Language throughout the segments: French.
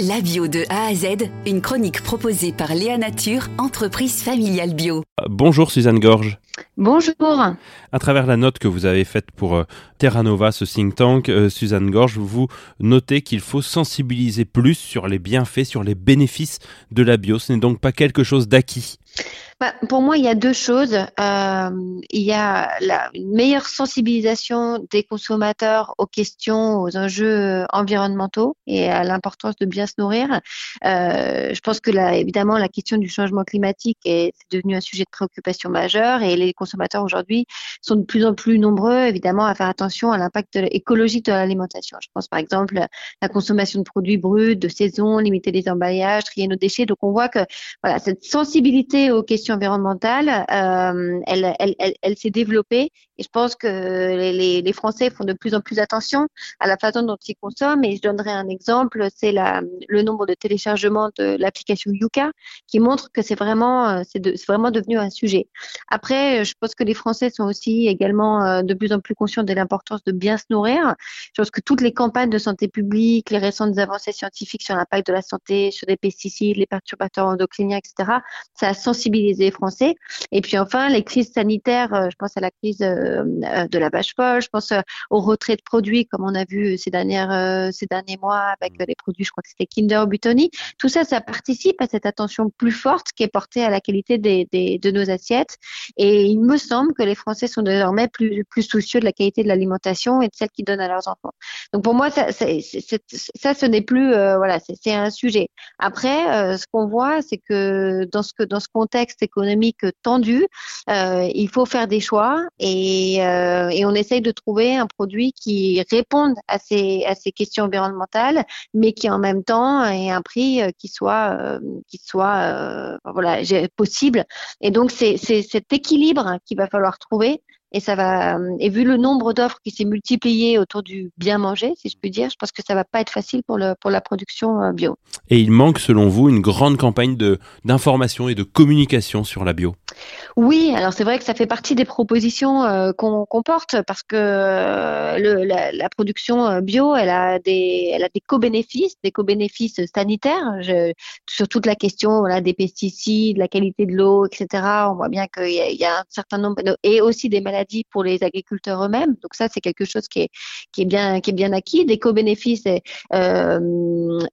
La bio de A à Z, une chronique proposée par Léa Nature, entreprise familiale bio. Bonjour Suzanne Gorge. Bonjour. À travers la note que vous avez faite pour euh, Terra Nova, ce think tank, euh, Suzanne Gorge, vous notez qu'il faut sensibiliser plus sur les bienfaits, sur les bénéfices de la bio. Ce n'est donc pas quelque chose d'acquis. Bah, pour moi, il y a deux choses. Euh, il y a la, une meilleure sensibilisation des consommateurs aux questions, aux enjeux environnementaux et à l'importance de bien se nourrir. Euh, je pense que là, évidemment, la question du changement climatique est, devenue un sujet de préoccupation majeur et les consommateurs aujourd'hui sont de plus en plus nombreux, évidemment, à faire attention à l'impact écologique de l'alimentation. Je pense par exemple à la consommation de produits bruts, de saison, limiter les emballages, trier nos déchets. Donc on voit que voilà, cette sensibilité aux questions environnementale, euh, elle, s'est développée et je pense que les, Français font de plus en plus attention à la façon dont ils consomment. Et je donnerai un exemple, c'est le nombre de téléchargements de l'application Yuka qui montre que c'est vraiment, euh, devenu un sujet. Après, je pense que les Français sont aussi également euh, de plus en plus conscients de l'importance de bien se nourrir. Je pense que toutes les campagnes de santé publique, les récentes avancées scientifiques sur l'impact de la santé, sur les pesticides, les perturbateurs endocriniens, etc., ça a sensibilisé Français. Et puis enfin, les crises sanitaires, euh, je pense à la crise euh, de la vache folle. Je pense euh, au retrait de produits, comme on a vu ces dernières euh, ces derniers mois avec les produits, je crois que c'était Kinder ou Butoni. Tout ça, ça participe à cette attention plus forte qui est portée à la qualité des, des, de nos assiettes. Et il me semble que les Français sont désormais plus plus soucieux de la qualité de l'alimentation et de celle qu'ils donnent à leurs enfants. Donc pour moi, ça, ça, ce n'est plus voilà, c'est un sujet. Après, ce qu'on voit, c'est que dans ce que dans ce contexte économique tendu, il faut faire des choix et euh, et, on essaye de trouver un produit qui réponde à ces, à ces questions environnementales, mais qui en même temps ait un prix euh, qui soit, euh, qui soit voilà, possible. Et donc, c'est cet équilibre qu'il va falloir trouver et ça va et vu le nombre d'offres qui s'est multiplié autour du bien manger, si je puis dire, je pense que ça va pas être facile pour le pour la production euh, bio. Et il manque selon vous une grande campagne de d'information et de communication sur la bio? Oui, alors c'est vrai que ça fait partie des propositions euh, qu'on porte parce que euh, le, la, la, production bio, elle a des elle a des co-bénéfices, des co-bénéfices sanitaires je, sur toute la question voilà des pesticides, la qualité de l'eau, etc. On voit bien qu'il y, y, a un certain nombre et aussi des maladies pour les agriculteurs eux-mêmes. Donc ça, c'est quelque chose qui est, bien, acquis. Des co-bénéfices euh,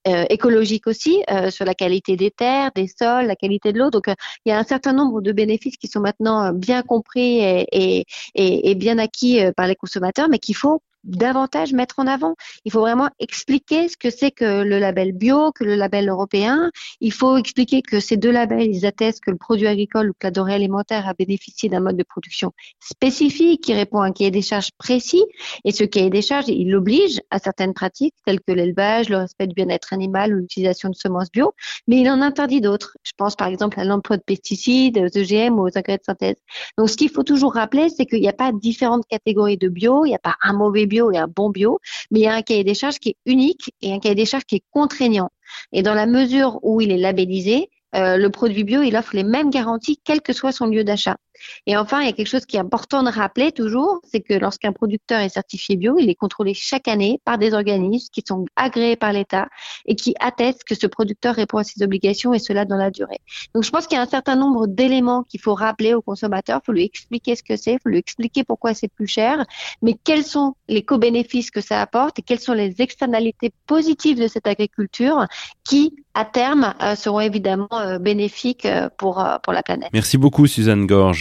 euh, écologiques aussi euh, sur la qualité des terres, des sols, la qualité de l'eau. Donc il y a un certain nombre de bénéfices qui sont maintenant bien compris et bien acquis par les consommateurs, mais qu'il faut davantage mettre en avant. Il faut vraiment expliquer ce que c'est que le label bio, que le label européen. Il faut expliquer que ces deux labels, ils attestent que le produit agricole ou que la denrée alimentaire a bénéficié d'un mode de production spécifique qui répond à un cahier des charges précis. Et ce cahier des charges, il oblige à certaines pratiques telles que l'élevage, le respect du bien-être animal ou l'utilisation de semences bio, mais il en interdit d'autres. Je pense par exemple à l'emploi de pesticides, aux OGM ou aux engrais de synthèse. Donc ce qu'il faut toujours rappeler, c'est qu'il n'y a pas différentes catégories de bio, il n'y a pas un mauvais bio et un bon bio, mais il y a un cahier des charges qui est unique et un cahier des charges qui est contraignant. Et dans la mesure où il est labellisé, euh, le produit bio, il offre les mêmes garanties, quel que soit son lieu d'achat. Et enfin, il y a quelque chose qui est important de rappeler toujours, c'est que lorsqu'un producteur est certifié bio, il est contrôlé chaque année par des organismes qui sont agréés par l'État et qui attestent que ce producteur répond à ses obligations et cela dans la durée. Donc, je pense qu'il y a un certain nombre d'éléments qu'il faut rappeler au consommateur. Il faut lui expliquer ce que c'est, il faut lui expliquer pourquoi c'est plus cher, mais quels sont les co-bénéfices que ça apporte et quelles sont les externalités positives de cette agriculture qui, à terme, euh, seront évidemment euh, bénéfiques euh, pour, pour la planète. Merci beaucoup, Suzanne Gorge.